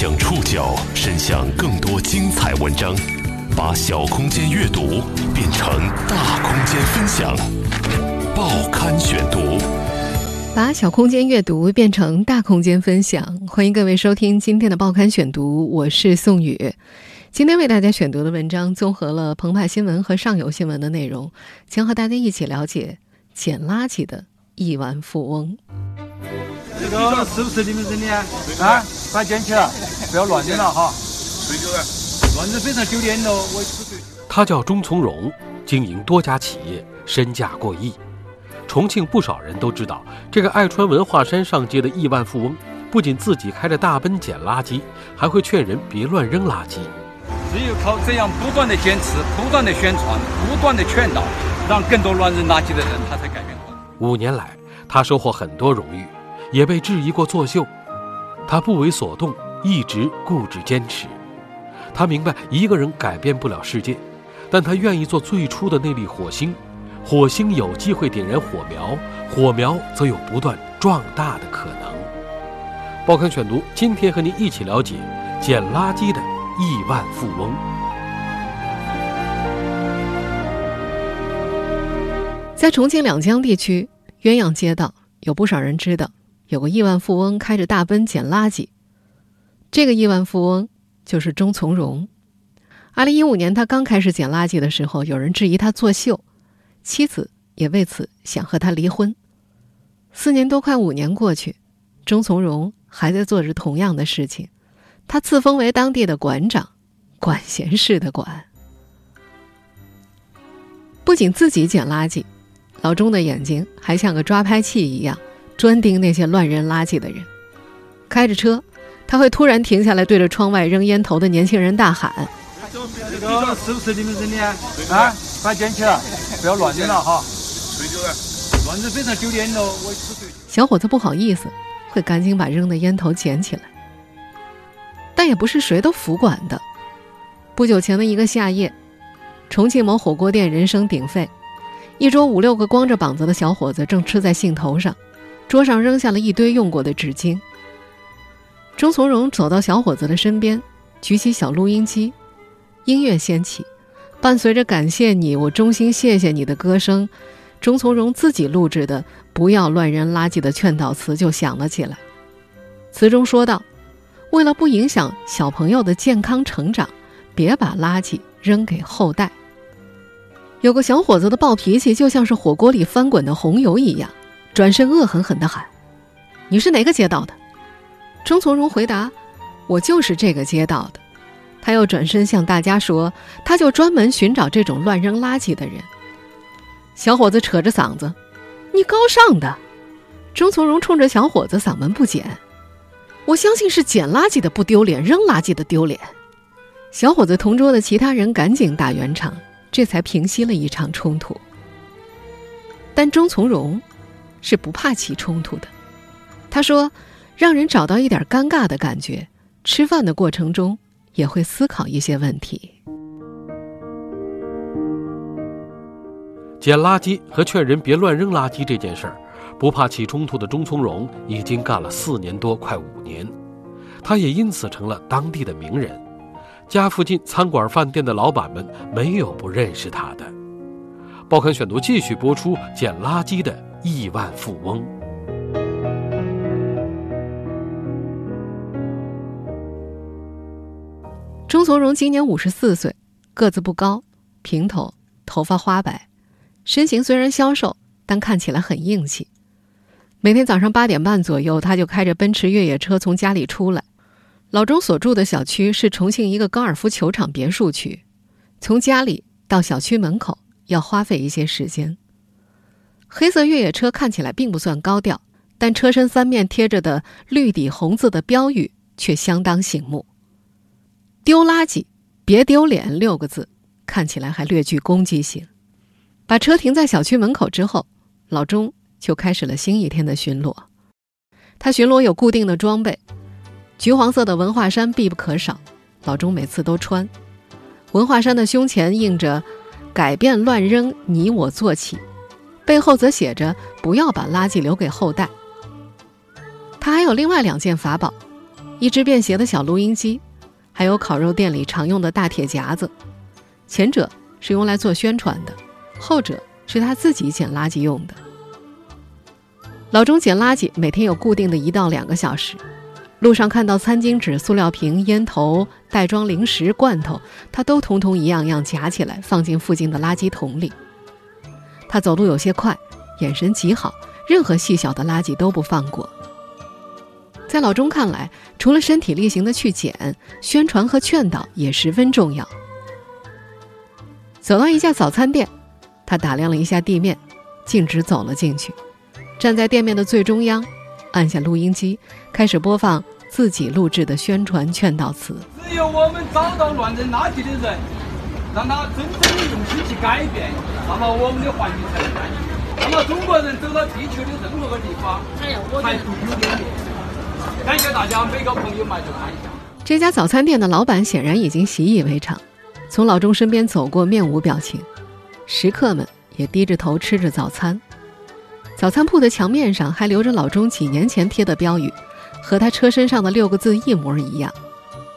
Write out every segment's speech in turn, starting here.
将触角伸向更多精彩文章，把小空间阅读变成大空间分享。报刊选读，把小空间阅读变成大空间分享。欢迎各位收听今天的报刊选读，我是宋宇。今天为大家选读的文章综合了澎湃新闻和上游新闻的内容，将和大家一起了解捡垃圾的亿万富翁。这个是不是你们扔的啊？啊，把它捡起来，不要乱扔了哈。乱扔非常丢脸喽！我他叫钟从容，经营多家企业，身价过亿。重庆不少人都知道，这个爱穿文化衫上街的亿万富翁，不仅自己开着大奔捡垃圾，还会劝人别乱扔垃圾。只有靠这样不断的坚持、不断的宣传、不断的劝导，让更多乱扔垃圾的人他才改变过来。五年来，他收获很多荣誉，也被质疑过作秀。他不为所动，一直固执坚持。他明白一个人改变不了世界，但他愿意做最初的那粒火星。火星有机会点燃火苗，火苗则有不断壮大的可能。报刊选读，今天和您一起了解捡垃圾的。亿万富翁，在重庆两江地区鸳鸯街道，有不少人知道有个亿万富翁开着大奔捡垃圾。这个亿万富翁就是钟从容。二零一五年，他刚开始捡垃圾的时候，有人质疑他作秀，妻子也为此想和他离婚。四年多，快五年过去，钟从容还在做着同样的事情。他自封为当地的馆长，管闲事的管。不仅自己捡垃圾，老钟的眼睛还像个抓拍器一样，专盯那些乱扔垃圾的人。开着车，他会突然停下来，对着窗外扔烟头的年轻人大喊：“这个是不是你们扔的啊？啊，把它捡起来，不要乱扔了哈！乱扔非常丢脸喽！”小伙子不好意思，会赶紧把扔的烟头捡起来。但也不是谁都服管的。不久前的一个夏夜，重庆某火锅店人声鼎沸，一桌五六个光着膀子的小伙子正吃在兴头上，桌上扔下了一堆用过的纸巾。钟从容走到小伙子的身边，举起小录音机，音乐掀起，伴随着“感谢你，我衷心谢谢你”的歌声，钟从容自己录制的“不要乱扔垃圾”的劝导词就响了起来。词中说道。为了不影响小朋友的健康成长，别把垃圾扔给后代。有个小伙子的暴脾气就像是火锅里翻滚的红油一样，转身恶狠狠地喊：“你是哪个街道的？”钟从容回答：“我就是这个街道的。”他又转身向大家说：“他就专门寻找这种乱扔垃圾的人。”小伙子扯着嗓子：“你高尚的！”钟从容冲着小伙子嗓门不减。我相信是捡垃圾的不丢脸，扔垃圾的丢脸。小伙子同桌的其他人赶紧打圆场，这才平息了一场冲突。但钟从容是不怕起冲突的。他说：“让人找到一点尴尬的感觉，吃饭的过程中也会思考一些问题。”捡垃圾和劝人别乱扔垃圾这件事儿。不怕起冲突的钟从容已经干了四年多，快五年，他也因此成了当地的名人。家附近餐馆、饭店的老板们没有不认识他的。报刊选读继续播出：捡垃圾的亿万富翁。钟从容今年五十四岁，个子不高，平头，头发花白，身形虽然消瘦，但看起来很硬气。每天早上八点半左右，他就开着奔驰越野车从家里出来。老钟所住的小区是重庆一个高尔夫球场别墅区，从家里到小区门口要花费一些时间。黑色越野车看起来并不算高调，但车身三面贴着的绿底红字的标语却相当醒目。“丢垃圾别丢脸”六个字看起来还略具攻击性。把车停在小区门口之后，老钟。就开始了新一天的巡逻。他巡逻有固定的装备，橘黄色的文化衫必不可少，老钟每次都穿。文化衫的胸前印着“改变乱扔，你我做起”，背后则写着“不要把垃圾留给后代”。他还有另外两件法宝：一只便携的小录音机，还有烤肉店里常用的大铁夹子。前者是用来做宣传的，后者是他自己捡垃圾用的。老钟捡垃圾每天有固定的一到两个小时，路上看到餐巾纸、塑料瓶、烟头、袋装零食、罐头，他都通通一样样夹起来放进附近的垃圾桶里。他走路有些快，眼神极好，任何细小的垃圾都不放过。在老钟看来，除了身体力行的去捡，宣传和劝导也十分重要。走到一家早餐店，他打量了一下地面，径直走了进去。站在店面的最中央，按下录音机，开始播放自己录制的宣传劝导词。只有我们找到乱扔垃圾的人，让他真正的用心去改变，那么我们的环境才能干净。那么中国人走到地球的任何个地方，还是有点脸。感谢大家，每个朋友们就看一下。这家早餐店的老板显然已经习以为常，从老钟身边走过，面无表情。食客们也低着头吃着早餐。早餐铺的墙面上还留着老钟几年前贴的标语，和他车身上的六个字一模一样：“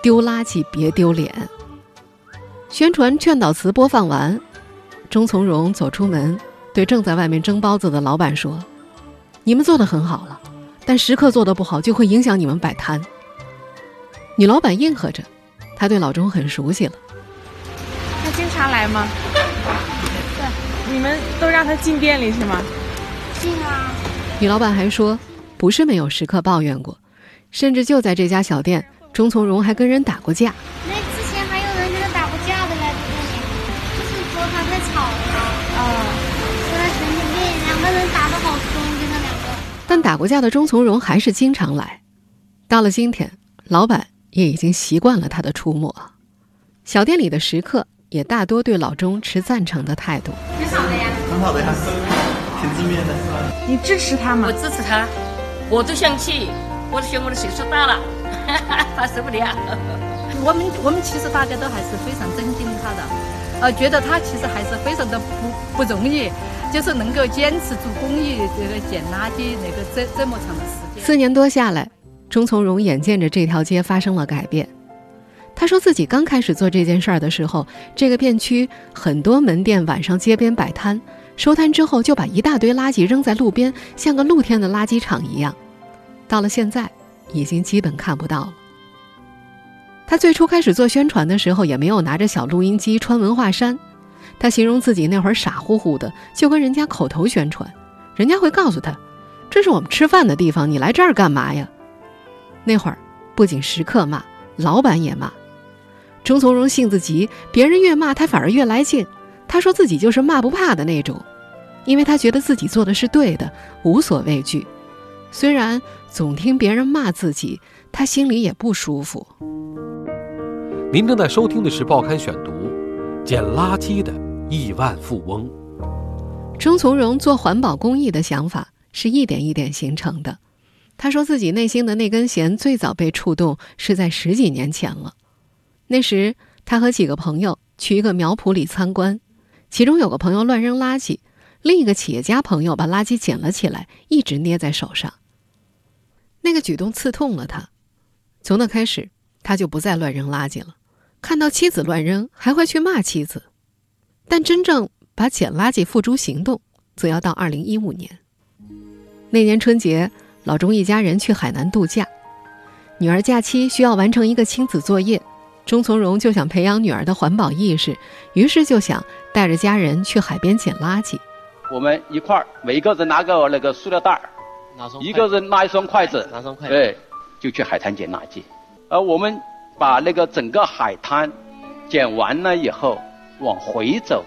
丢垃圾别丢脸。”宣传劝导词播放完，钟从容走出门，对正在外面蒸包子的老板说：“你们做的很好了，但食客做的不好就会影响你们摆摊。”女老板应和着，她对老钟很熟悉了。他经常来吗？对。你们都让他进店里是吗？进啊！女老板还说，不是没有食客抱怨过，甚至就在这家小店，钟从容还跟人打过架。那打得好凶，跟他两个。但打过架的钟从容还是经常来。到了今天，老板也已经习惯了他的出没。小店里的食客也大多对老钟持赞成的态度。挺好的呀。很好的呀。挺正面的，你支持他吗？我支持他，我都想去，我都嫌我的岁数大了，他受不了。我们我们其实大家都还是非常尊敬他的，呃，觉得他其实还是非常的不不容易，就是能够坚持做公益，这个捡垃圾那个这这么长的时间。四年多下来，钟从容眼见着这条街发生了改变。他说自己刚开始做这件事儿的时候，这个片区很多门店晚上街边摆摊。收摊之后，就把一大堆垃圾扔在路边，像个露天的垃圾场一样。到了现在，已经基本看不到了。他最初开始做宣传的时候，也没有拿着小录音机穿文化衫。他形容自己那会儿傻乎乎的，就跟人家口头宣传，人家会告诉他：“这是我们吃饭的地方，你来这儿干嘛呀？”那会儿，不仅食客骂，老板也骂。钟从容性子急，别人越骂他，反而越来劲。他说自己就是骂不怕的那种，因为他觉得自己做的是对的，无所畏惧。虽然总听别人骂自己，他心里也不舒服。您正在收听的是《报刊选读》，捡垃圾的亿万富翁。钟从容做环保公益的想法是一点一点形成的。他说自己内心的那根弦最早被触动是在十几年前了，那时他和几个朋友去一个苗圃里参观。其中有个朋友乱扔垃圾，另一个企业家朋友把垃圾捡了起来，一直捏在手上。那个举动刺痛了他，从那开始，他就不再乱扔垃圾了。看到妻子乱扔，还会去骂妻子。但真正把捡垃圾付诸行动，则要到二零一五年。那年春节，老钟一家人去海南度假，女儿假期需要完成一个亲子作业。钟从容就想培养女儿的环保意识，于是就想带着家人去海边捡垃圾。我们一块儿，每个人拿个那个塑料袋儿，一个人拿一双筷子，拿双筷子，对，就去海滩捡垃圾。而我们把那个整个海滩捡完了以后，往回走，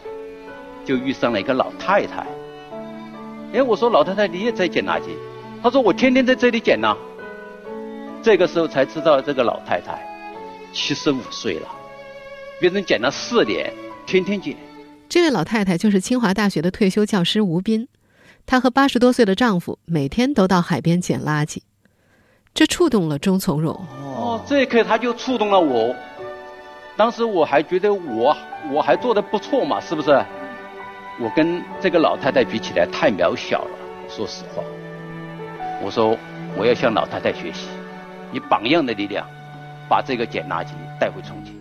就遇上了一个老太太。哎，我说老太太，你也在捡垃圾？她说我天天在这里捡呢。这个时候才知道这个老太太。七十五岁了，别人捡了四年，天天捡。这位老太太就是清华大学的退休教师吴斌，她和八十多岁的丈夫每天都到海边捡垃圾，这触动了钟从容。哦，这一刻他就触动了我。当时我还觉得我我还做的不错嘛，是不是？我跟这个老太太比起来太渺小了，说实话。我说我要向老太太学习。以榜样的力量，把这个捡垃圾带回重庆。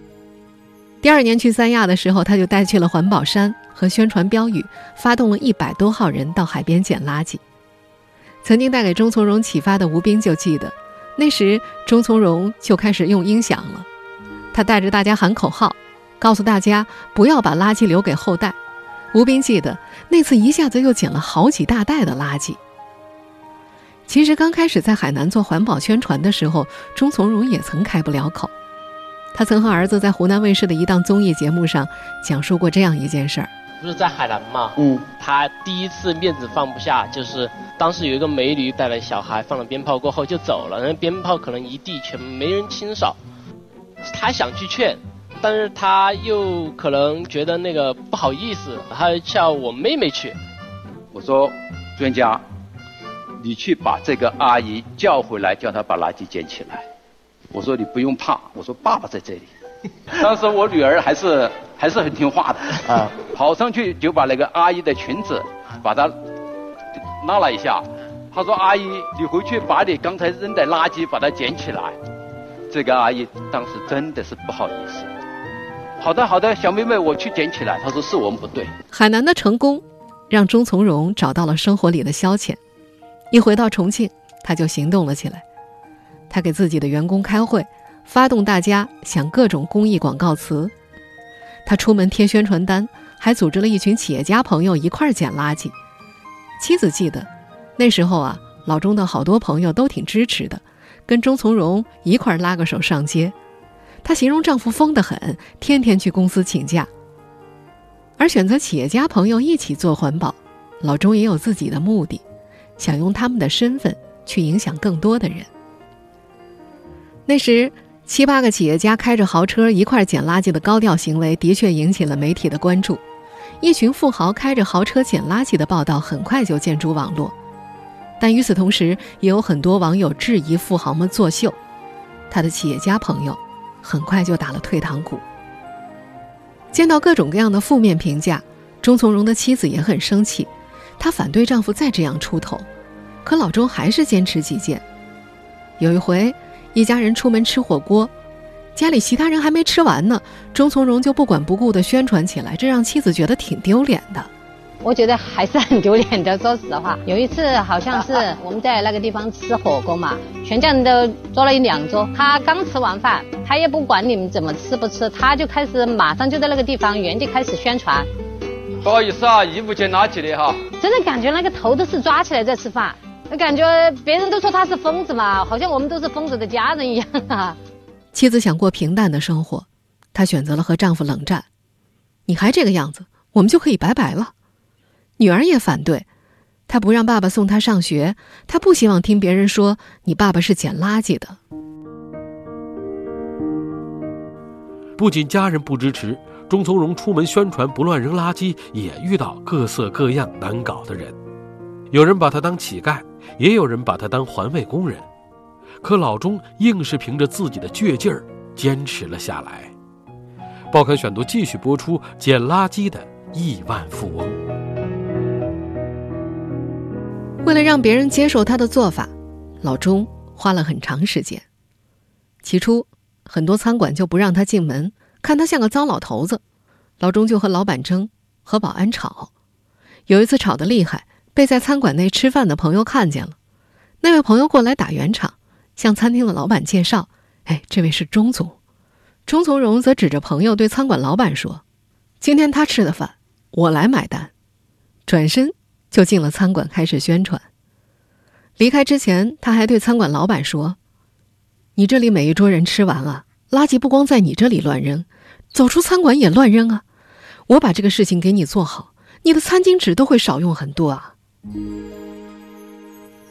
第二年去三亚的时候，他就带去了环保衫和宣传标语，发动了一百多号人到海边捡垃圾。曾经带给钟从容启发的吴斌就记得，那时钟从容就开始用音响了，他带着大家喊口号，告诉大家不要把垃圾留给后代。吴斌记得那次一下子又捡了好几大袋的垃圾。其实刚开始在海南做环保宣传的时候，钟从容也曾开不了口。他曾和儿子在湖南卫视的一档综艺节目上讲述过这样一件事儿：不是在海南嘛，嗯，他第一次面子放不下，就是当时有一个美女带了小孩放了鞭炮过后就走了，那鞭炮可能一地全没人清扫，他想去劝，但是他又可能觉得那个不好意思，他叫我妹妹去。我说，专家。你去把这个阿姨叫回来，叫她把垃圾捡起来。我说你不用怕，我说爸爸在这里。当时我女儿还是还是很听话的啊，跑上去就把那个阿姨的裙子把她拉了一下。她说：“阿姨，你回去把你刚才扔的垃圾把它捡起来。”这个阿姨当时真的是不好意思。好的好的，小妹妹，我去捡起来。她说是我们不对。海南的成功，让钟从容找到了生活里的消遣。一回到重庆，他就行动了起来。他给自己的员工开会，发动大家想各种公益广告词。他出门贴宣传单，还组织了一群企业家朋友一块儿捡垃圾。妻子记得，那时候啊，老钟的好多朋友都挺支持的，跟钟从容一块儿拉个手上街。她形容丈夫疯得很，天天去公司请假。而选择企业家朋友一起做环保，老钟也有自己的目的。想用他们的身份去影响更多的人。那时，七八个企业家开着豪车一块捡垃圾的高调行为，的确引起了媒体的关注。一群富豪开着豪车捡垃圾的报道很快就见诸网络。但与此同时，也有很多网友质疑富豪们作秀。他的企业家朋友很快就打了退堂鼓。见到各种各样的负面评价，钟从容的妻子也很生气。她反对丈夫再这样出头，可老钟还是坚持己见。有一回，一家人出门吃火锅，家里其他人还没吃完呢，钟从容就不管不顾地宣传起来，这让妻子觉得挺丢脸的。我觉得还是很丢脸的，说实话。有一次好像是我们在那个地方吃火锅嘛，全家人都坐了一两桌，他刚吃完饭，他也不管你们怎么吃不吃，他就开始马上就在那个地方原地开始宣传。不好意思啊，义务捡垃圾的哈。真的感觉那个头都是抓起来在吃饭，感觉别人都说他是疯子嘛，好像我们都是疯子的家人一样啊。妻子想过平淡的生活，她选择了和丈夫冷战。你还这个样子，我们就可以拜拜了。女儿也反对，她不让爸爸送她上学，她不希望听别人说你爸爸是捡垃圾的。不仅家人不支持。钟从容出门宣传不乱扔垃圾，也遇到各色各样难搞的人。有人把他当乞丐，也有人把他当环卫工人。可老钟硬是凭着自己的倔劲儿坚持了下来。报刊选读继续播出：捡垃圾的亿万富翁。为了让别人接受他的做法，老钟花了很长时间。起初，很多餐馆就不让他进门。看他像个糟老头子，老钟就和老板争，和保安吵。有一次吵得厉害，被在餐馆内吃饭的朋友看见了。那位朋友过来打圆场，向餐厅的老板介绍：“哎，这位是钟总。”钟从容则指着朋友对餐馆老板说：“今天他吃的饭，我来买单。”转身就进了餐馆开始宣传。离开之前，他还对餐馆老板说：“你这里每一桌人吃完了，垃圾不光在你这里乱扔。”走出餐馆也乱扔啊！我把这个事情给你做好，你的餐巾纸都会少用很多啊。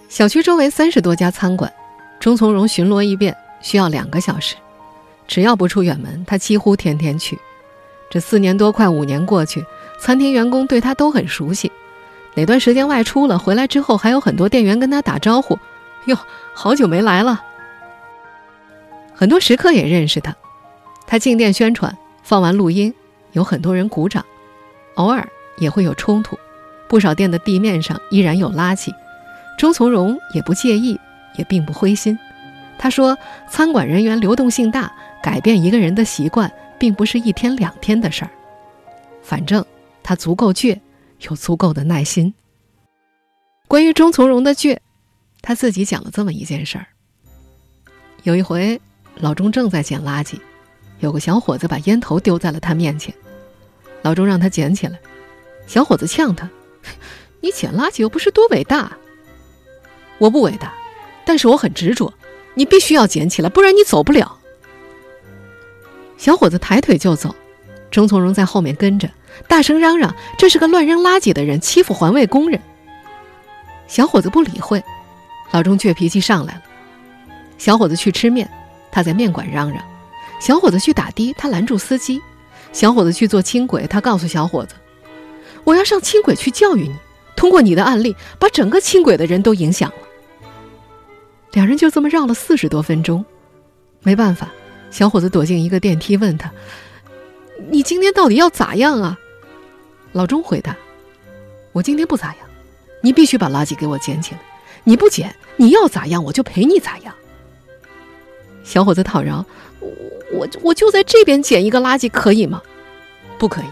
小区周围三十多家餐馆，钟从容巡逻一遍需要两个小时。只要不出远门，他几乎天天去。这四年多快五年过去，餐厅员工对他都很熟悉。哪段时间外出了，回来之后还有很多店员跟他打招呼：“哟，好久没来了。”很多食客也认识他，他进店宣传。放完录音，有很多人鼓掌，偶尔也会有冲突，不少店的地面上依然有垃圾，钟从容也不介意，也并不灰心。他说：“餐馆人员流动性大，改变一个人的习惯，并不是一天两天的事儿。反正他足够倔，有足够的耐心。”关于钟从容的倔，他自己讲了这么一件事儿。有一回，老钟正在捡垃圾，有个小伙子把烟头丢在了他面前，老钟让他捡起来，小伙子呛他：“你捡垃圾又不是多伟大。”我不伟大，但是我很执着，你必须要捡起来，不然你走不了。小伙子抬腿就走，钟从容在后面跟着，大声嚷嚷：“这是个乱扔垃圾的人，欺负环卫工人。”小伙子不理会，老钟倔脾气上来了。小伙子去吃面，他在面馆嚷嚷；小伙子去打的，他拦住司机；小伙子去坐轻轨，他告诉小伙子：“我要上轻轨去教育你，通过你的案例，把整个轻轨的人都影响了。”两人就这么绕了四十多分钟，没办法，小伙子躲进一个电梯，问他：“你今天到底要咋样啊？”老钟回答：“我今天不咋样，你必须把垃圾给我捡起来。你不捡，你要咋样我就陪你咋样。”小伙子讨饶：“我我我就在这边捡一个垃圾，可以吗？”“不可以，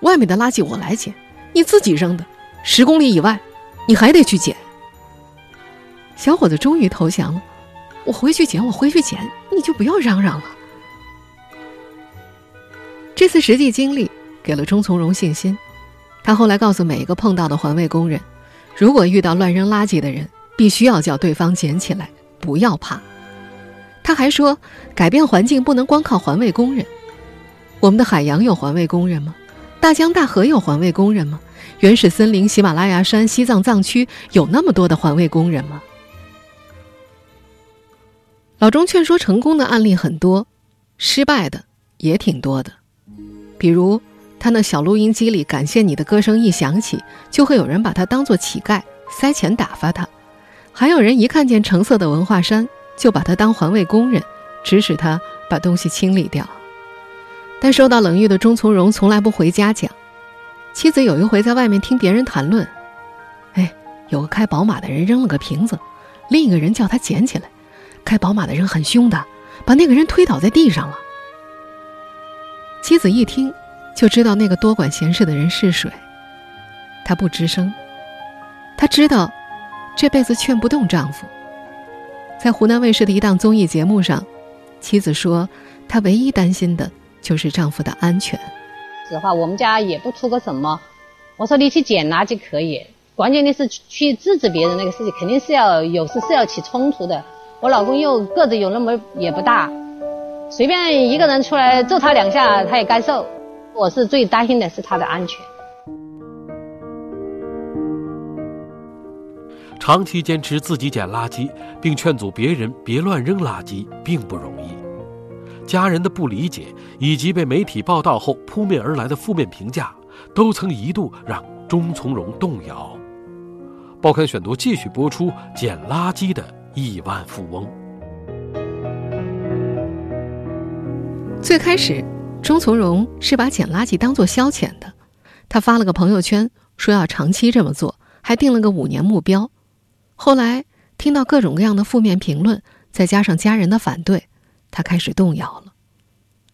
外面的垃圾我来捡，你自己扔的，十公里以外，你还得去捡。”小伙子终于投降了，我回去捡，我回去捡，你就不要嚷嚷了。这次实际经历给了钟从容信心，他后来告诉每一个碰到的环卫工人，如果遇到乱扔垃圾的人，必须要叫对方捡起来，不要怕。他还说，改变环境不能光靠环卫工人。我们的海洋有环卫工人吗？大江大河有环卫工人吗？原始森林、喜马拉雅山、西藏藏区有那么多的环卫工人吗？老钟劝说成功的案例很多，失败的也挺多的。比如，他那小录音机里感谢你的歌声一响起，就会有人把他当做乞丐，塞钱打发他；还有人一看见橙色的文化衫，就把他当环卫工人，指使他把东西清理掉。但受到冷遇的钟从容从来不回家讲。妻子有一回在外面听别人谈论，哎，有个开宝马的人扔了个瓶子，另一个人叫他捡起来。开宝马的人很凶的，把那个人推倒在地上了。妻子一听，就知道那个多管闲事的人是谁。她不吱声。她知道，这辈子劝不动丈夫。在湖南卫视的一档综艺节目上，妻子说，她唯一担心的就是丈夫的安全。实话，我们家也不出个什么。我说你去捡垃圾可以，关键的是去制止别人那个事情，肯定是要有时是要起冲突的。我老公又个子有那么也不大，随便一个人出来揍他两下，他也该受。我是最担心的是他的安全。长期坚持自己捡垃圾，并劝阻别人别乱扔垃圾，并不容易。家人的不理解，以及被媒体报道后扑面而来的负面评价，都曾一度让钟从容动摇。报刊选读继续播出捡垃圾的。亿万富翁。最开始，钟从容是把捡垃圾当做消遣的。他发了个朋友圈，说要长期这么做，还定了个五年目标。后来听到各种各样的负面评论，再加上家人的反对，他开始动摇了。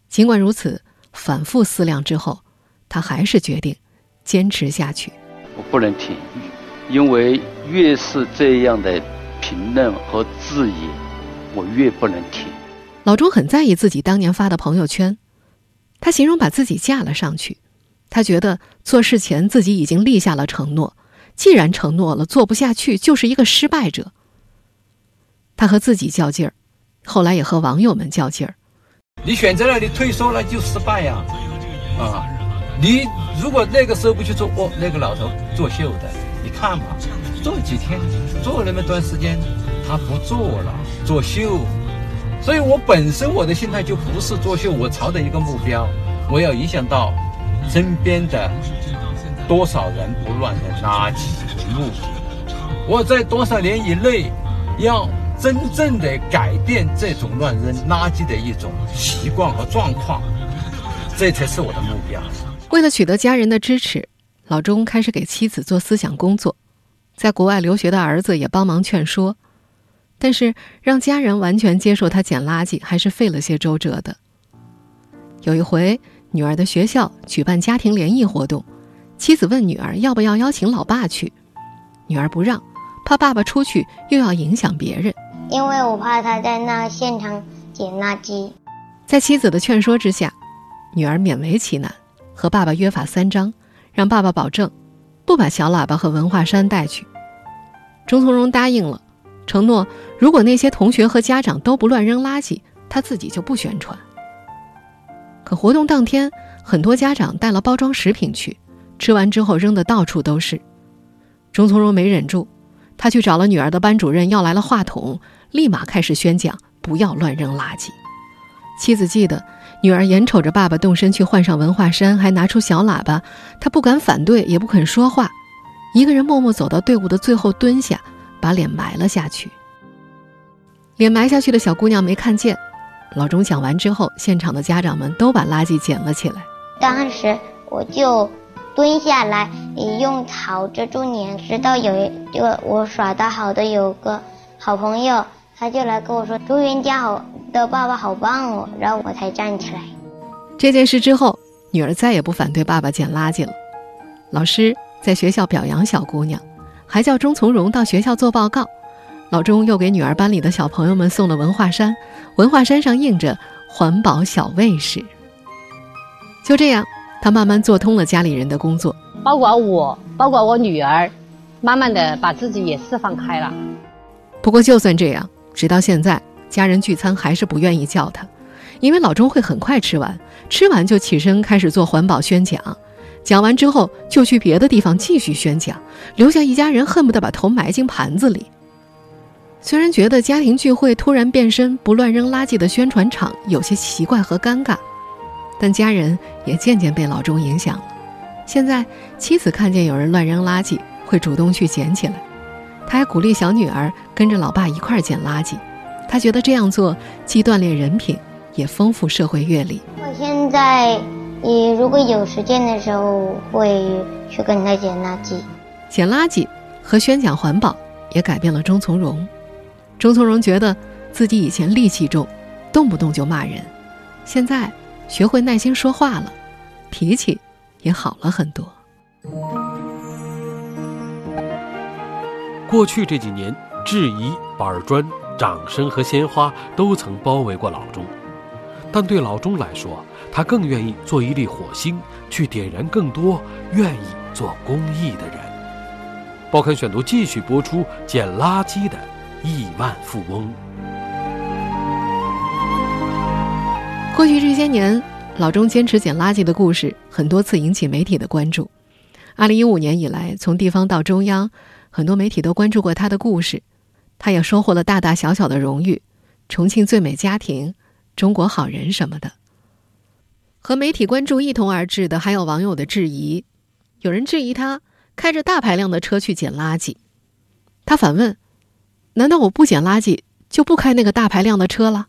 尽管如此，反复思量之后，他还是决定坚持下去。我不能停，因为越是这样的。评论和质疑，我越不能停。老钟很在意自己当年发的朋友圈，他形容把自己架了上去。他觉得做事前自己已经立下了承诺，既然承诺了，做不下去就是一个失败者。他和自己较劲儿，后来也和网友们较劲儿。你选择了，你退缩了就失败呀！啊，你如果那个时候不去做，哦，那个老头作秀的，你看嘛。做几天，做那么段时间，他不做了，作秀。所以我本身我的心态就不是作秀，我朝着一个目标，我要影响到身边的多少人不乱扔垃圾为目的。我在多少年以内要真正的改变这种乱扔垃圾的一种习惯和状况，这才是我的目标。为了取得家人的支持，老钟开始给妻子做思想工作。在国外留学的儿子也帮忙劝说，但是让家人完全接受他捡垃圾，还是费了些周折的。有一回，女儿的学校举办家庭联谊活动，妻子问女儿要不要邀请老爸去，女儿不让，怕爸爸出去又要影响别人。因为我怕他在那现场捡垃圾。在妻子的劝说之下，女儿勉为其难，和爸爸约法三章，让爸爸保证不把小喇叭和文化衫带去。钟从容答应了，承诺如果那些同学和家长都不乱扔垃圾，他自己就不宣传。可活动当天，很多家长带了包装食品去，吃完之后扔的到处都是。钟从容没忍住，他去找了女儿的班主任，要来了话筒，立马开始宣讲不要乱扔垃圾。妻子记得，女儿眼瞅着爸爸动身去换上文化衫，还拿出小喇叭，她不敢反对，也不肯说话。一个人默默走到队伍的最后，蹲下，把脸埋了下去。脸埋下去的小姑娘没看见。老钟讲完之后，现场的家长们都把垃圾捡了起来。当时我就蹲下来，用草遮住脸，直到有一个我耍的好的有个好朋友，他就来跟我说：“朱元家好的爸爸好棒哦。”然后我才站起来。这件事之后，女儿再也不反对爸爸捡垃圾了。老师。在学校表扬小姑娘，还叫钟从容到学校做报告。老钟又给女儿班里的小朋友们送了文化衫，文化衫上印着“环保小卫士”。就这样，他慢慢做通了家里人的工作，包括我，包括我女儿，慢慢的把自己也释放开了。不过，就算这样，直到现在，家人聚餐还是不愿意叫他，因为老钟会很快吃完，吃完就起身开始做环保宣讲。讲完之后，就去别的地方继续宣讲，留下一家人恨不得把头埋进盘子里。虽然觉得家庭聚会突然变身不乱扔垃圾的宣传场有些奇怪和尴尬，但家人也渐渐被老钟影响了。现在妻子看见有人乱扔垃圾，会主动去捡起来。他还鼓励小女儿跟着老爸一块捡垃圾，他觉得这样做既锻炼人品，也丰富社会阅历。我现在。也如果有时间的时候，会去跟他捡垃圾。捡垃圾和宣讲环保也改变了钟从容。钟从容觉得自己以前戾气重，动不动就骂人，现在学会耐心说话了，脾气也好了很多。过去这几年，质疑、板砖、掌声和鲜花都曾包围过老钟，但对老钟来说，他更愿意做一粒火星，去点燃更多愿意做公益的人。报刊选读继续播出：捡垃圾的亿万富翁。过去这些年，老钟坚持捡垃圾的故事，很多次引起媒体的关注。二零一五年以来，从地方到中央，很多媒体都关注过他的故事。他也收获了大大小小的荣誉，重庆最美家庭、中国好人什么的。和媒体关注一同而至的，还有网友的质疑。有人质疑他开着大排量的车去捡垃圾，他反问：“难道我不捡垃圾就不开那个大排量的车了？”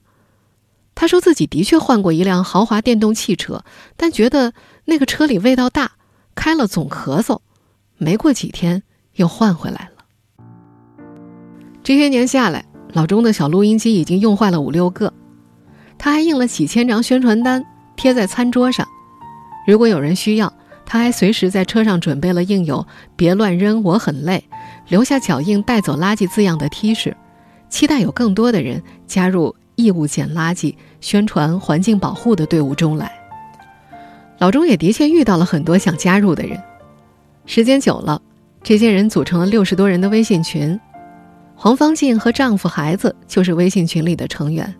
他说自己的确换过一辆豪华电动汽车，但觉得那个车里味道大，开了总咳嗽。没过几天又换回来了。这些年下来，老钟的小录音机已经用坏了五六个，他还印了几千张宣传单。贴在餐桌上，如果有人需要，他还随时在车上准备了印有“别乱扔，我很累，留下脚印，带走垃圾”字样的 T 恤，期待有更多的人加入义务捡垃圾、宣传环境保护的队伍中来。老钟也的确遇到了很多想加入的人，时间久了，这些人组成了六十多人的微信群，黄芳静和丈夫、孩子就是微信群里的成员。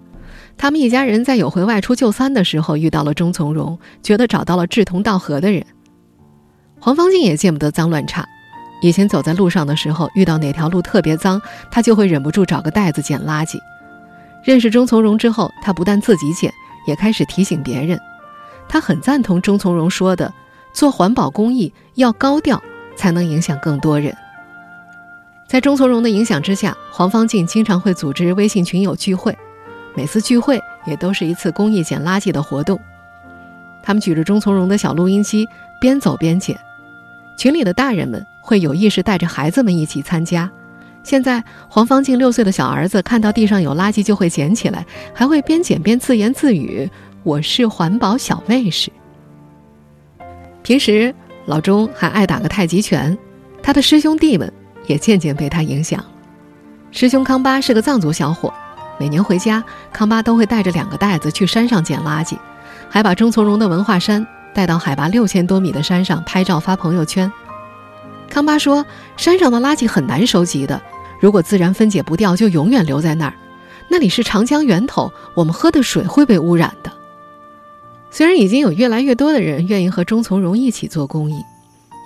他们一家人在有回外出就餐的时候遇到了钟从容，觉得找到了志同道合的人。黄芳静也见不得脏乱差，以前走在路上的时候遇到哪条路特别脏，她就会忍不住找个袋子捡垃圾。认识钟从容之后，她不但自己捡，也开始提醒别人。她很赞同钟从容说的，做环保公益要高调，才能影响更多人。在钟从容的影响之下，黄芳静经常会组织微信群友聚会。每次聚会也都是一次公益捡垃圾的活动，他们举着钟从容的小录音机，边走边捡。群里的大人们会有意识带着孩子们一起参加，现在黄方静六岁的小儿子看到地上有垃圾就会捡起来，还会边捡边自言自语：“我是环保小卫士。”平时老钟还爱打个太极拳，他的师兄弟们也渐渐被他影响。师兄康巴是个藏族小伙，每年回家，康巴都会带着两个袋子去山上捡垃圾，还把钟从容的文化衫带到海拔六千多米的山上拍照发朋友圈。康巴说：“山上的垃圾很难收集的，如果自然分解不掉，就永远留在那儿。那里是长江源头，我们喝的水会被污染的。”虽然已经有越来越多的人愿意和钟从容一起做公益，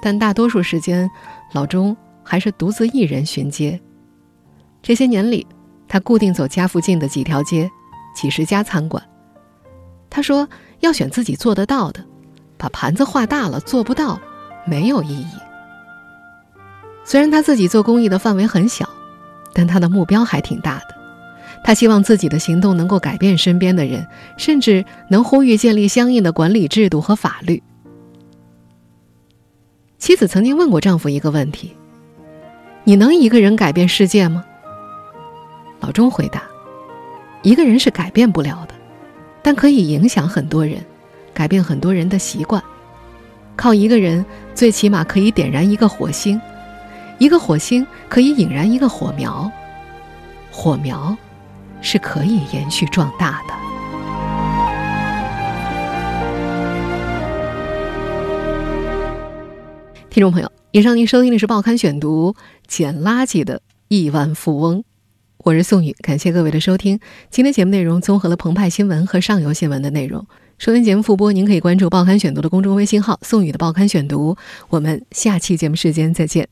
但大多数时间，老钟还是独自一人巡街。这些年里，他固定走家附近的几条街、几十家餐馆。他说：“要选自己做得到的，把盘子画大了做不到，没有意义。”虽然他自己做公益的范围很小，但他的目标还挺大的。他希望自己的行动能够改变身边的人，甚至能呼吁建立相应的管理制度和法律。妻子曾经问过丈夫一个问题：“你能一个人改变世界吗？”老钟回答：“一个人是改变不了的，但可以影响很多人，改变很多人的习惯。靠一个人，最起码可以点燃一个火星，一个火星可以引燃一个火苗，火苗是可以延续壮大的。”听众朋友，以上您收听的是《报刊选读》捡垃圾的亿万富翁。我是宋宇，感谢各位的收听。今天节目内容综合了澎湃新闻和上游新闻的内容。收听节目复播，您可以关注《报刊选读》的公众微信号“宋宇的报刊选读”。我们下期节目时间再见。